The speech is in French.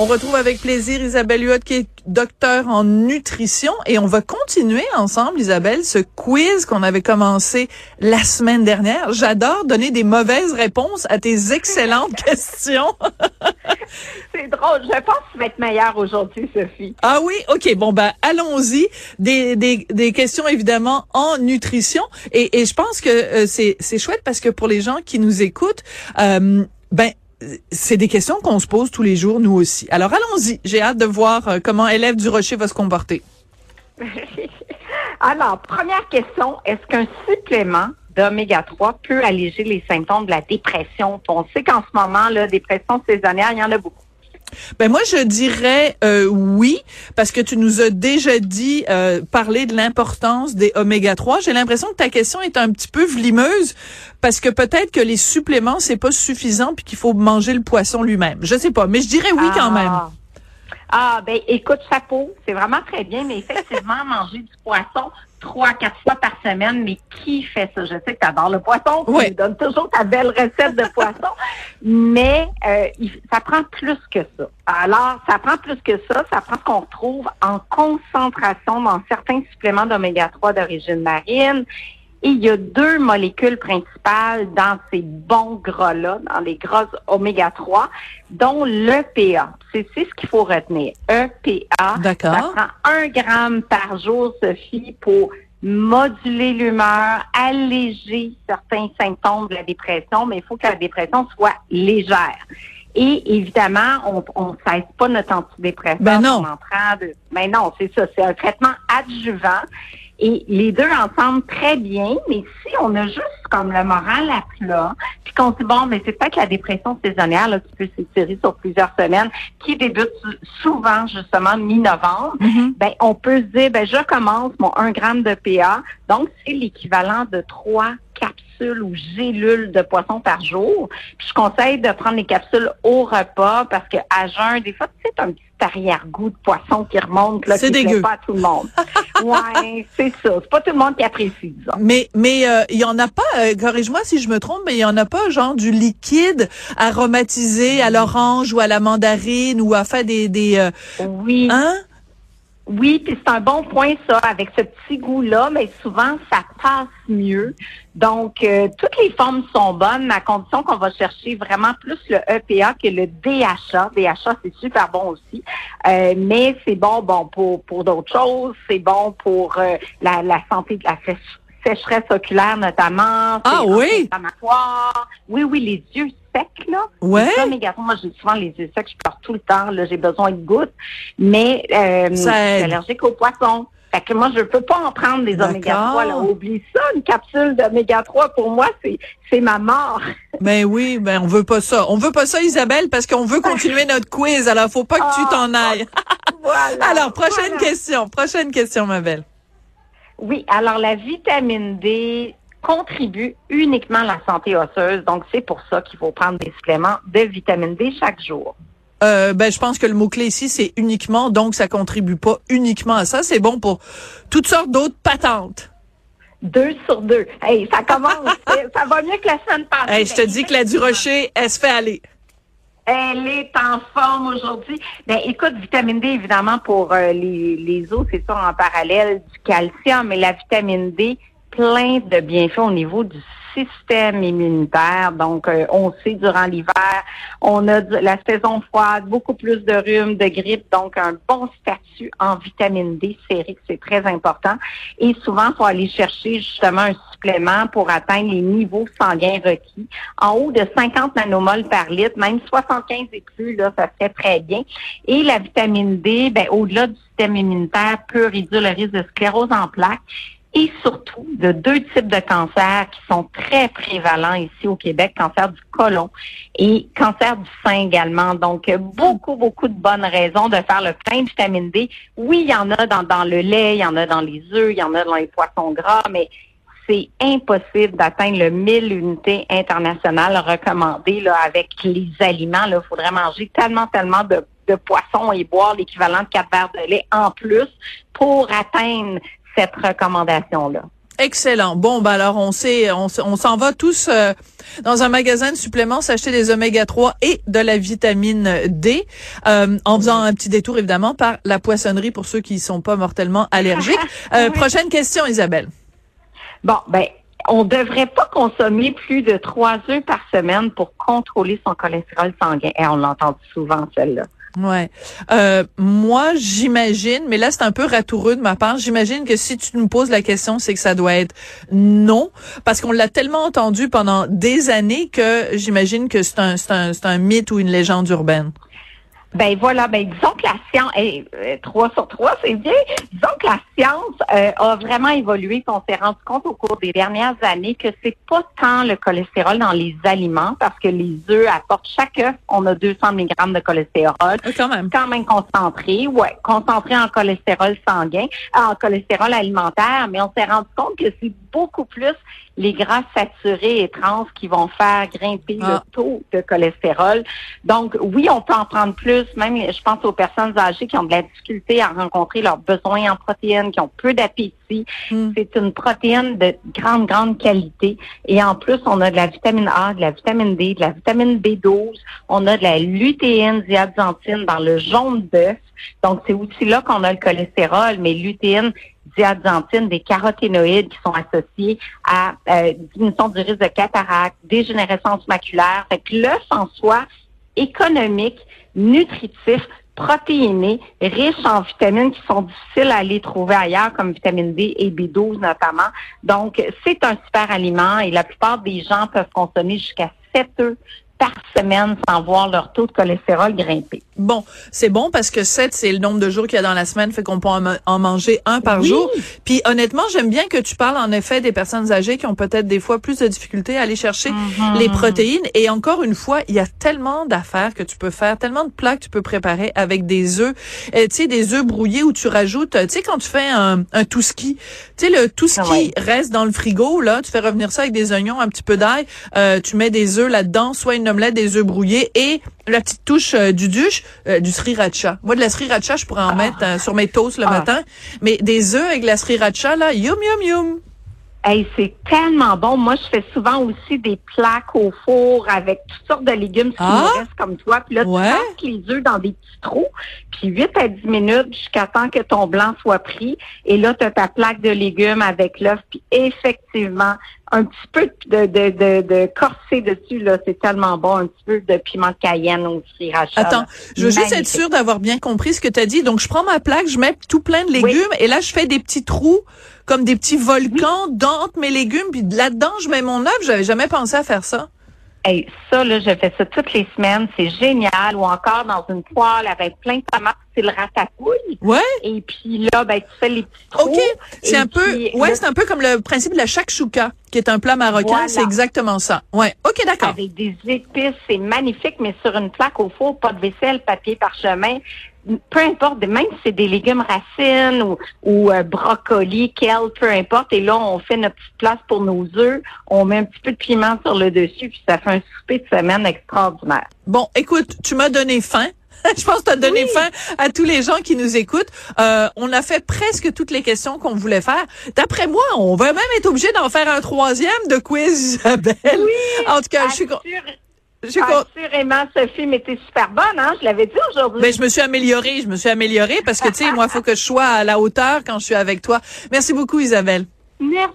On retrouve avec plaisir Isabelle Huot qui est docteur en nutrition et on va continuer ensemble, Isabelle, ce quiz qu'on avait commencé la semaine dernière. J'adore donner des mauvaises réponses à tes excellentes questions. C'est drôle. Je pense que tu vas être meilleure aujourd'hui, Sophie. Ah oui? OK. Bon, ben, allons-y. Des, des, des questions, évidemment, en nutrition. Et, et je pense que euh, c'est, c'est chouette parce que pour les gens qui nous écoutent, euh, ben, c'est des questions qu'on se pose tous les jours, nous aussi. Alors allons-y. J'ai hâte de voir euh, comment Élève du Rocher va se comporter. Alors, première question, est-ce qu'un supplément d'oméga 3 peut alléger les symptômes de la dépression? On sait qu'en ce moment, la dépression saisonnière, il y en a beaucoup. Ben moi je dirais euh, oui parce que tu nous as déjà dit euh, parler de l'importance des oméga 3. J'ai l'impression que ta question est un petit peu vlimeuse parce que peut-être que les suppléments c'est pas suffisant puis qu'il faut manger le poisson lui-même. Je sais pas, mais je dirais oui quand même. Ah. Ah, ben écoute, chapeau, c'est vraiment très bien, mais effectivement, manger du poisson trois, quatre fois par semaine, mais qui fait ça? Je sais que tu adores le poisson, tu Oui. nous donnes toujours ta belle recette de poisson, mais euh, il- ça prend plus que ça. Alors, ça prend plus que ça, ça prend ce qu'on retrouve en concentration dans certains suppléments d'oméga 3 d'origine marine. Et il y a deux molécules principales dans ces bons gras-là, dans les gras oméga 3, dont l'EPA. C'est ce qu'il faut retenir. EPA. D'accord. Ça prend un gramme par jour, Sophie, pour moduler l'humeur, alléger certains symptômes de la dépression, mais il faut que la dépression soit légère. Et évidemment, on on cesse pas notre antidépresseur Ben non. en entrant de. Mais non, c'est ça, c'est un traitement adjuvant. Et les deux ensemble très bien, mais si on a juste comme le moral à plat, puis qu'on se dit bon, mais c'est peut-être la dépression saisonnière là, qui peut s'étirer sur plusieurs semaines, qui débute sou- souvent justement mi-novembre, Mhm. ben on peut se dire ben je commence mon 1 gramme de PA, donc c'est l'équivalent de trois capsules ou gélules de poisson par jour. Puis je conseille de prendre les capsules au repas parce que à jeun, des fois, tu sais, un petit arrière-goût de poisson qui remonte là, C'est dégueu. pas à tout le monde. ouais, c'est ça. C'est pas tout le monde qui apprécie ça. Mais mais euh, il y en a pas euh, corrige-moi si je me trompe mais il y en a pas genre du liquide aromatisé à l'orange ou à la mandarine ou à faire des des euh, Oui. hein? Oui, puis c'est un bon point ça, avec ce petit goût-là, mais souvent ça passe mieux. Donc, euh, toutes les formes sont bonnes, à condition qu'on va chercher vraiment plus le EPA que le DHA. DHA, c'est super bon aussi, Euh, mais c'est bon, bon pour pour d'autres choses. C'est bon pour euh, la, la santé de la sécheresse oculaire notamment. Ah oui? Oui, oui, les yeux secs là. Ouais. Les oméga trois, moi j'ai souvent les yeux secs, je pleure tout le temps, là, j'ai besoin de gouttes, mais euh, je suis allergique aux poissons. Fait que moi, je peux pas en prendre des oméga 3, là. Oublie ça, une capsule d'oméga 3, pour moi, c'est, c'est ma mort. Ben oui, ben on veut pas ça. On veut pas ça Isabelle parce qu'on veut continuer notre quiz. Alors faut pas que tu Ah, t'en ailles. Voilà. Alors prochaine Voilà. question, prochaine question ma belle. Oui, alors la vitamine D contribue uniquement à la santé osseuse, donc c'est pour ça qu'il faut prendre des suppléments de vitamine D chaque jour. Euh, ben je pense que le mot clé ici c'est uniquement donc ça contribue pas uniquement à ça, c'est bon pour toutes sortes d'autres patentes. Deux sur deux. Hey, ça commence. ça va mieux que la semaine passée. Hey, je te dis que la du rocher, elle se fait aller. Elle est en forme aujourd'hui. Ben, écoute, vitamine D, évidemment, pour euh, les, les os, c'est ça en parallèle du calcium, mais la vitamine D, plein de bienfaits au niveau du système immunitaire. Donc, euh, on sait, durant l'hiver, on a la saison froide, beaucoup plus de rhume, de grippe, donc un bon statut en vitamine D sérique, c'est très important. Et souvent, il faut aller chercher justement un supplément pour atteindre les niveaux sanguins requis. En haut de 50 nanomoles par litre, même 75 et là, ça serait très bien. Et la vitamine D, ben, au-delà du système immunitaire, peut réduire le risque de sclérose en plaques et surtout de deux types de cancers qui sont très prévalents ici au Québec, cancer du côlon et cancer du sein également. Donc, beaucoup, beaucoup de bonnes raisons de faire le plein de vitamine D. Oui, il y en a dans, dans le lait, il y en a dans les œufs, il y en a dans les poissons gras, mais c'est impossible d'atteindre le 1000 unités internationales recommandées là, avec les aliments. Il faudrait manger tellement, tellement de, de poissons et boire l'équivalent de quatre verres de lait en plus pour atteindre cette recommandation-là. Excellent. Bon, ben alors on sait, on, on s'en va tous euh, dans un magasin de suppléments s'acheter des oméga 3 et de la vitamine D, euh, en faisant un petit détour évidemment par la poissonnerie pour ceux qui sont pas mortellement allergiques. Euh, prochaine question, Isabelle. Bon, ben on devrait pas consommer plus de trois œufs par semaine pour contrôler son cholestérol sanguin. Et on l'entend souvent celle-là. Ouais. Euh, moi, j'imagine, mais là c'est un peu ratoureux de ma part. J'imagine que si tu me poses la question, c'est que ça doit être non, parce qu'on l'a tellement entendu pendant des années que j'imagine que c'est un, c'est un, c'est un mythe ou une légende urbaine. Ben voilà, ben disons que la science, hey, euh, 3 sur 3, c'est bien. Disons que la science euh, a vraiment évolué. On s'est rendu compte au cours des dernières années que c'est pas tant le cholestérol dans les aliments, parce que les œufs apportent chaque œuf, on a 200 mg de cholestérol. Euh, quand même. Quand même concentré, ouais, concentré en cholestérol sanguin, en cholestérol alimentaire, mais on s'est rendu compte que c'est beaucoup plus les gras saturés et trans qui vont faire grimper Ah. le taux de cholestérol. Donc, oui, on peut en prendre plus. Même, je pense aux personnes âgées qui ont de la difficulté à rencontrer leurs besoins en protéines, qui ont peu d'appétit. Mm. C'est une protéine de grande, grande qualité. Et en plus, on a de la vitamine A, de la vitamine D, de la vitamine B12. On a de la lutéine, diaxanthine dans le jaune d'œuf. Donc, c'est aussi là qu'on a le cholestérol, mais lutéine, diaxanthine, des caroténoïdes qui sont associés à euh, diminution du risque de cataracte, dégénérescence maculaire. Fait que l'œuf en soi, économique, nutritif, protéiné, riche en vitamines qui sont difficiles à aller trouver ailleurs, comme vitamine D et B12 notamment. Donc, c'est un super aliment et la plupart des gens peuvent consommer jusqu'à 7 œufs par semaine sans voir leur taux de cholestérol grimper. Bon, c'est bon parce que 7, c'est le nombre de jours qu'il y a dans la semaine, fait qu'on peut en, ma- en manger un par Oui. jour. Puis honnêtement, j'aime bien que tu parles en effet des personnes âgées qui ont peut-être des fois plus de difficultés à aller chercher Mhm. les protéines. Et encore une fois, il y a tellement d'affaires que tu peux faire, tellement de plats que tu peux préparer avec des œufs. Euh, tu sais, des œufs brouillés où tu rajoutes, euh, tu sais, quand tu fais un, un touski, tu sais, le Ah ouais. reste dans le frigo, là, tu fais revenir ça avec des oignons, un petit peu d'ail, euh, tu mets des œufs là-dedans, soit une omelette, des œufs brouillés et la petite touche euh, du duche, euh, du sriracha. Moi, de la sriracha, je pourrais en Ah. mettre euh, sur mes toasts le Ah. matin, mais des œufs avec la sriracha, là, yum, yum, yum. Hey, c'est tellement bon. Moi, je fais souvent aussi des plaques au four avec toutes sortes de légumes qui Ah? me restent comme toi. Puis là, Ouais. tu passes les œufs dans des petits trous, puis 8 à 10 minutes jusqu'à temps que ton blanc soit pris. Et là, tu as ta plaque de légumes avec l'œuf. Puis effectivement, un petit peu de, de, de, de corsé dessus, là, c'est tellement bon. Un petit peu de piment cayenne au sriracha. Attends, je veux juste être sûre d'avoir bien compris ce que tu as dit. Donc, je prends ma plaque, je mets tout plein de légumes et là, je fais des petits trous comme des petits volcans d'entre mes légumes. Puis là-dedans, je mets mon œuf. J'avais jamais pensé à faire ça. Hey, ça, là, je fais ça toutes les semaines. C'est génial. Ou encore dans une poêle avec plein de tomates, c'est le ratatouille. Ouais. Et puis là, ben, tu fais les petits trous. OK. C'est un peu, puis, ouais, c'est un peu comme le principe de la shakshuka, qui est un plat marocain. Voilà. C'est exactement ça. Ouais. OK, d'accord. Avec des épices, c'est magnifique, mais sur une plaque au four, pas de vaisselle, papier parchemin. Peu importe, même si c'est des légumes racines ou, ou euh, brocoli, kale, peu importe. Et là, on fait notre petite place pour nos œufs. On met un petit peu de piment sur le dessus, puis ça fait un souper de semaine extraordinaire. Bon, écoute, tu m'as donné faim. Je pense que tu as donné Oui. faim à tous les gens qui nous écoutent. Euh, on a fait presque toutes les questions qu'on voulait faire. D'après moi, on va même être obligé d'en faire un troisième de quiz, Isabelle. En tout cas, je suis, je suis con- Assurément, Sophie, mais t'es super bonne, hein? Je l'avais dit aujourd'hui. Ben, je me suis améliorée, je me suis améliorée parce que, tu sais, moi, il faut que je sois à la hauteur quand je suis avec toi. Merci beaucoup, Isabelle. Merci.